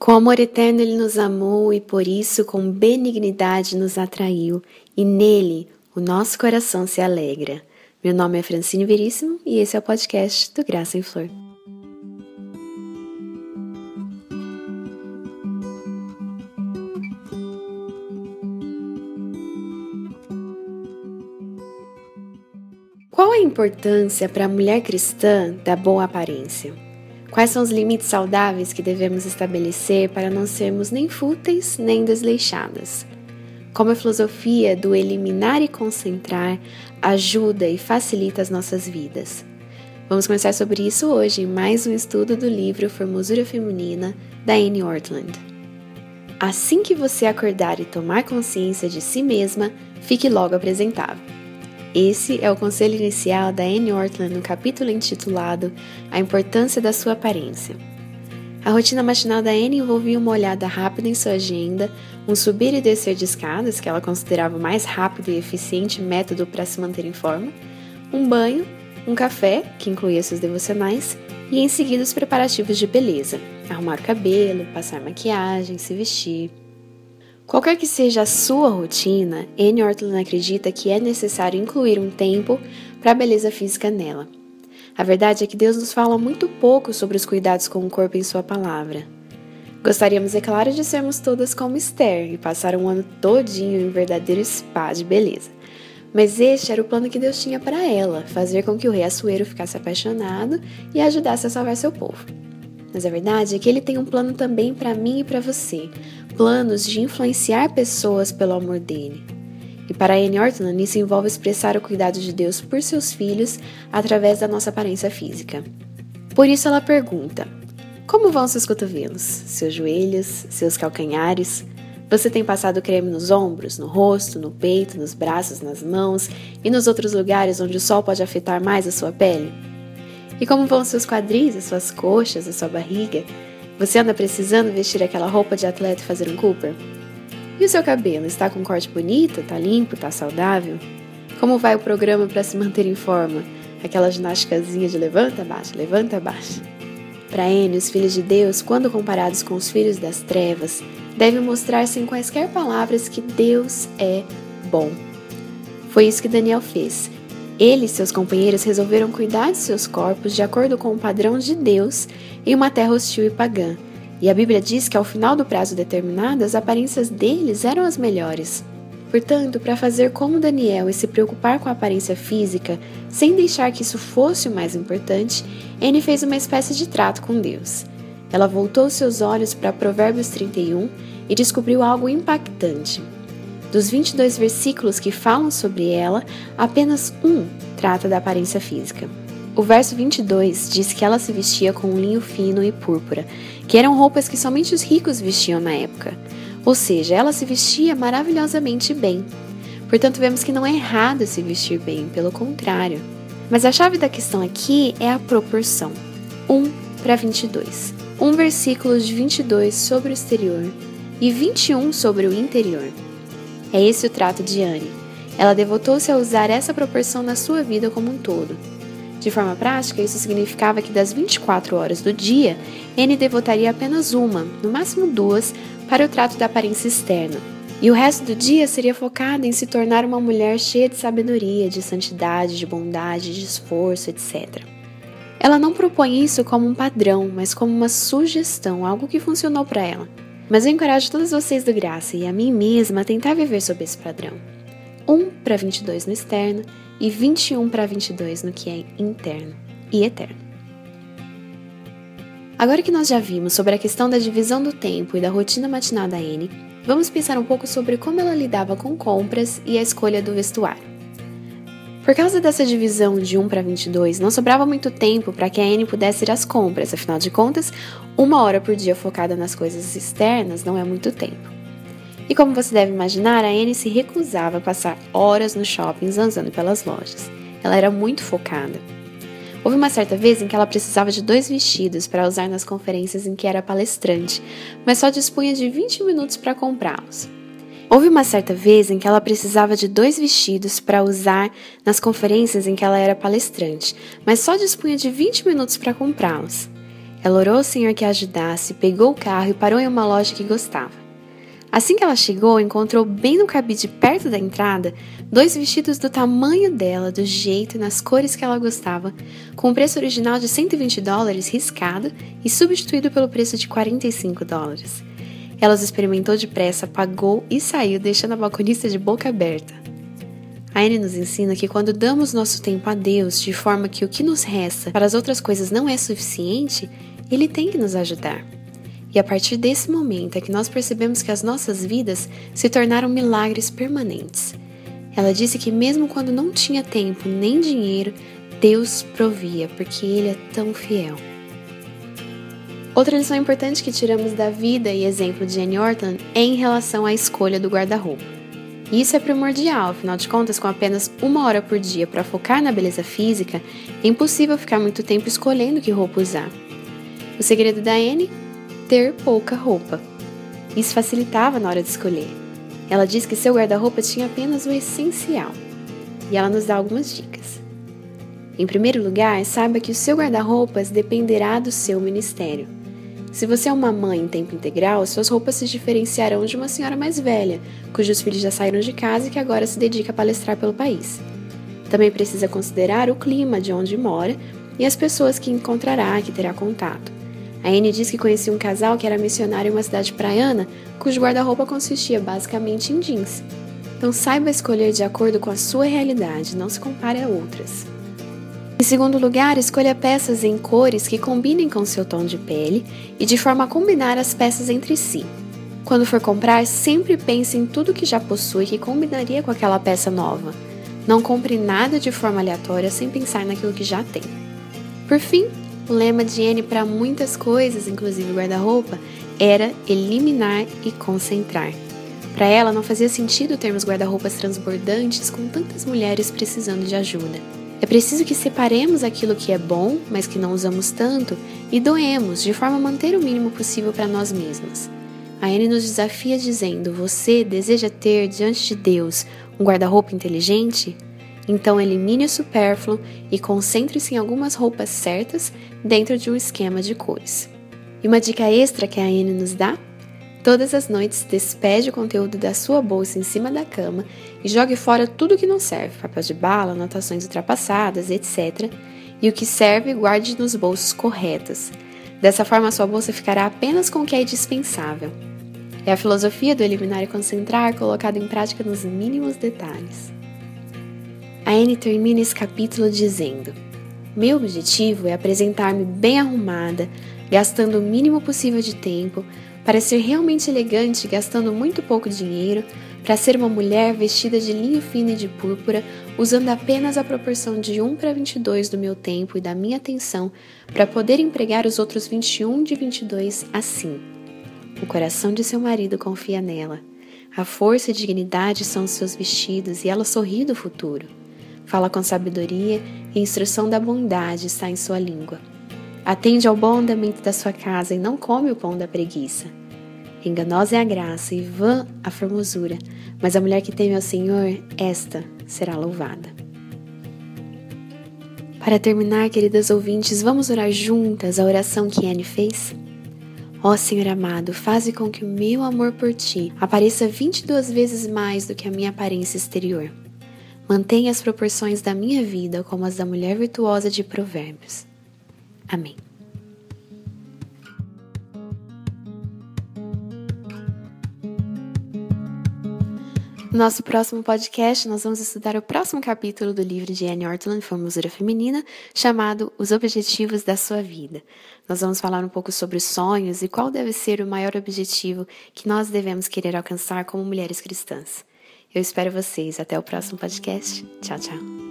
Com amor eterno ele nos amou e por isso com benignidade nos atraiu, e nele o nosso coração se alegra. Meu nome é Francine Veríssimo e esse é o podcast do Graça em Flor. Qual a importância para a mulher cristã da boa aparência? Quais são os limites saudáveis que devemos estabelecer para não sermos nem fúteis nem desleixadas? Como a filosofia do eliminar e concentrar ajuda e facilita as nossas vidas? Vamos conversar sobre isso hoje em mais um estudo do livro Formosura Feminina da Anne Ortland. Assim que você acordar e tomar consciência de si mesma, fique logo apresentável. Esse é o conselho inicial da Anne Ortland no capítulo intitulado A Importância da Sua Aparência. A rotina matinal da Anne envolvia uma olhada rápida em sua agenda, um subir e descer de escadas, que ela considerava o mais rápido e eficiente método para se manter em forma, um banho, um café, que incluía seus devocionais, e em seguida os preparativos de beleza, arrumar o cabelo, passar maquiagem, se vestir. Qualquer que seja a sua rotina, Anne Ortland acredita que é necessário incluir um tempo para a beleza física nela. A verdade é que Deus nos fala muito pouco sobre os cuidados com o corpo em Sua palavra. Gostaríamos, é claro, de sermos todas como Esther e passar um ano todinho em verdadeiro spa de beleza. Mas este era o plano que Deus tinha para ela, fazer com que o rei Assuero ficasse apaixonado e ajudasse a salvar seu povo. Mas a verdade é que ele tem um plano também para mim e para você, planos de influenciar pessoas pelo amor dele. E para Anne Ortland, isso envolve expressar o cuidado de Deus por seus filhos através da nossa aparência física. Por isso ela pergunta: Como vão seus cotovelos, seus joelhos, seus calcanhares? Você tem passado creme nos ombros, no rosto, no peito, nos braços, nas mãos e nos outros lugares onde o sol pode afetar mais a sua pele? E como vão seus quadris, as suas coxas, a sua barriga? Você anda precisando vestir aquela roupa de atleta e fazer um Cooper? E o seu cabelo? Está com um corte bonito? Tá limpo? Tá saudável? Como vai o programa para se manter em forma? Aquela ginásticazinha de levanta, baixa, levanta, baixa. Para N, os filhos de Deus, quando comparados com os filhos das trevas, devem mostrar sem quaisquer palavras que Deus é bom. Foi isso que Daniel fez. Ele e seus companheiros resolveram cuidar de seus corpos de acordo com o padrão de Deus em uma terra hostil e pagã. E a Bíblia diz que ao final do prazo determinado, as aparências deles eram as melhores. Portanto, para fazer como Daniel e se preocupar com a aparência física, sem deixar que isso fosse o mais importante, Anne fez uma espécie de trato com Deus. Ela voltou seus olhos para Provérbios 31 e descobriu algo impactante. Dos 22 versículos que falam sobre ela, apenas um trata da aparência física. O verso 22 diz que ela se vestia com linho fino e púrpura, que eram roupas que somente os ricos vestiam na época. Ou seja, ela se vestia maravilhosamente bem. Portanto, vemos que não é errado se vestir bem, pelo contrário. Mas a chave da questão aqui é a proporção: 1 para 22. Um versículo de 22 sobre o exterior e 21 sobre o interior. É esse o trato de Anne. Ela devotou-se a usar essa proporção na sua vida como um todo. De forma prática, isso significava que das 24 horas do dia, Anne devotaria apenas uma, no máximo duas, para o trato da aparência externa. E o resto do dia seria focada em se tornar uma mulher cheia de sabedoria, de santidade, de bondade, de esforço, etc. Ela não propõe isso como um padrão, mas como uma sugestão, algo que funcionou para ela. Mas eu encorajo todos vocês do Graça e a mim mesma a tentar viver sob esse padrão. 1 para 22 no externo e 21 para 22 no que é interno e eterno. Agora que nós já vimos sobre a questão da divisão do tempo e da rotina matinal da Anne, vamos pensar um pouco sobre como ela lidava com compras e a escolha do vestuário. Por causa dessa divisão de 1 para 22, não sobrava muito tempo para que a Anne pudesse ir às compras, afinal de contas, uma hora por dia focada nas coisas externas não é muito tempo. E como você deve imaginar, a Anne se recusava a passar horas no shopping zanzando pelas lojas. Ela era muito focada. Houve uma certa vez em que ela precisava de dois vestidos para usar nas conferências em que era palestrante, mas só dispunha de 20 minutos para comprá-los. Houve uma certa vez em que ela precisava de dois vestidos para usar nas conferências em que ela era palestrante, mas só dispunha de 20 minutos para comprá-los. Ela orou ao Senhor que a ajudasse, pegou o carro e parou em uma loja que gostava. Assim que ela chegou, encontrou bem no cabide perto da entrada dois vestidos do tamanho dela, do jeito e nas cores que ela gostava, com o preço original de 120 dólares riscado e substituído pelo preço de 45 dólares. Ela os experimentou depressa, pagou e saiu, deixando a balconista de boca aberta. A Anne nos ensina que quando damos nosso tempo a Deus de forma que o que nos resta para as outras coisas não é suficiente, Ele tem que nos ajudar. E a partir desse momento é que nós percebemos que as nossas vidas se tornaram milagres permanentes. Ela disse que, mesmo quando não tinha tempo nem dinheiro, Deus provia, porque Ele é tão fiel. Outra lição importante que tiramos da vida e exemplo de Jane Orton é em relação à escolha do guarda-roupa. Isso é primordial, afinal de contas, com apenas uma hora por dia para focar na beleza física, é impossível ficar muito tempo escolhendo que roupa usar. O segredo da Anne ter pouca roupa. Isso facilitava na hora de escolher. Ela diz que seu guarda-roupa tinha apenas o essencial. E ela nos dá algumas dicas. Em primeiro lugar, saiba que o seu guarda-roupas dependerá do seu ministério. Se você é uma mãe em tempo integral, suas roupas se diferenciarão de uma senhora mais velha, cujos filhos já saíram de casa e que agora se dedica a palestrar pelo país. Também precisa considerar o clima de onde mora e as pessoas que encontrará, que terá contato. A Anne diz que conhecia um casal que era missionário em uma cidade praiana, cujo guarda-roupa consistia basicamente em jeans. Então saiba escolher de acordo com a sua realidade, não se compare a outras. Em segundo lugar, escolha peças em cores que combinem com seu tom de pele e de forma a combinar as peças entre si. Quando for comprar, sempre pense em tudo que já possui que combinaria com aquela peça nova. Não compre nada de forma aleatória sem pensar naquilo que já tem. Por fim, o lema de Anne para muitas coisas, inclusive guarda-roupa, era eliminar e concentrar. Para ela, não fazia sentido termos guarda-roupas transbordantes com tantas mulheres precisando de ajuda. É preciso que separemos aquilo que é bom, mas que não usamos tanto, e doemos, de forma a manter o mínimo possível para nós mesmas. A Anne nos desafia dizendo: Você deseja ter diante de Deus um guarda-roupa inteligente? Então elimine o supérfluo e concentre-se em algumas roupas certas dentro de um esquema de cores. E uma dica extra que a Anne nos dá? Todas as noites, despede o conteúdo da sua bolsa em cima da cama e jogue fora tudo que não serve, papel de bala, anotações ultrapassadas, etc. E o que serve, guarde nos bolsos corretos. Dessa forma, sua bolsa ficará apenas com o que é dispensável. É a filosofia do eliminar e concentrar colocada em prática nos mínimos detalhes. A Anne termina esse capítulo dizendo: Meu objetivo é apresentar-me bem arrumada, gastando o mínimo possível de tempo, para ser realmente elegante, gastando muito pouco dinheiro, para ser uma mulher vestida de linho fino e de púrpura, usando apenas a proporção de 1 para 22 do meu tempo e da minha atenção, para poder empregar os outros 21 de 22 assim. O coração de seu marido confia nela. A força e dignidade são os seus vestidos e ela sorri do futuro. Fala com sabedoria e instrução da bondade está em sua língua. Atende ao bom andamento da sua casa e não come o pão da preguiça. Enganosa é a graça e vã a formosura, mas a mulher que teme ao Senhor, esta será louvada. Para terminar, queridas ouvintes, vamos orar juntas a oração que Anne fez? Ó Senhor amado, faze com que o meu amor por ti apareça 22 vezes mais do que a minha aparência exterior. Mantenha as proporções da minha vida como as da mulher virtuosa de Provérbios. Amém. No nosso próximo podcast, nós vamos estudar o próximo capítulo do livro de Anne Ortland, Formosura Feminina, chamado Os Objetivos da Sua Vida. Nós vamos falar um pouco sobre os sonhos e qual deve ser o maior objetivo que nós devemos querer alcançar como mulheres cristãs. Eu espero vocês. Até o próximo podcast. Tchau, tchau.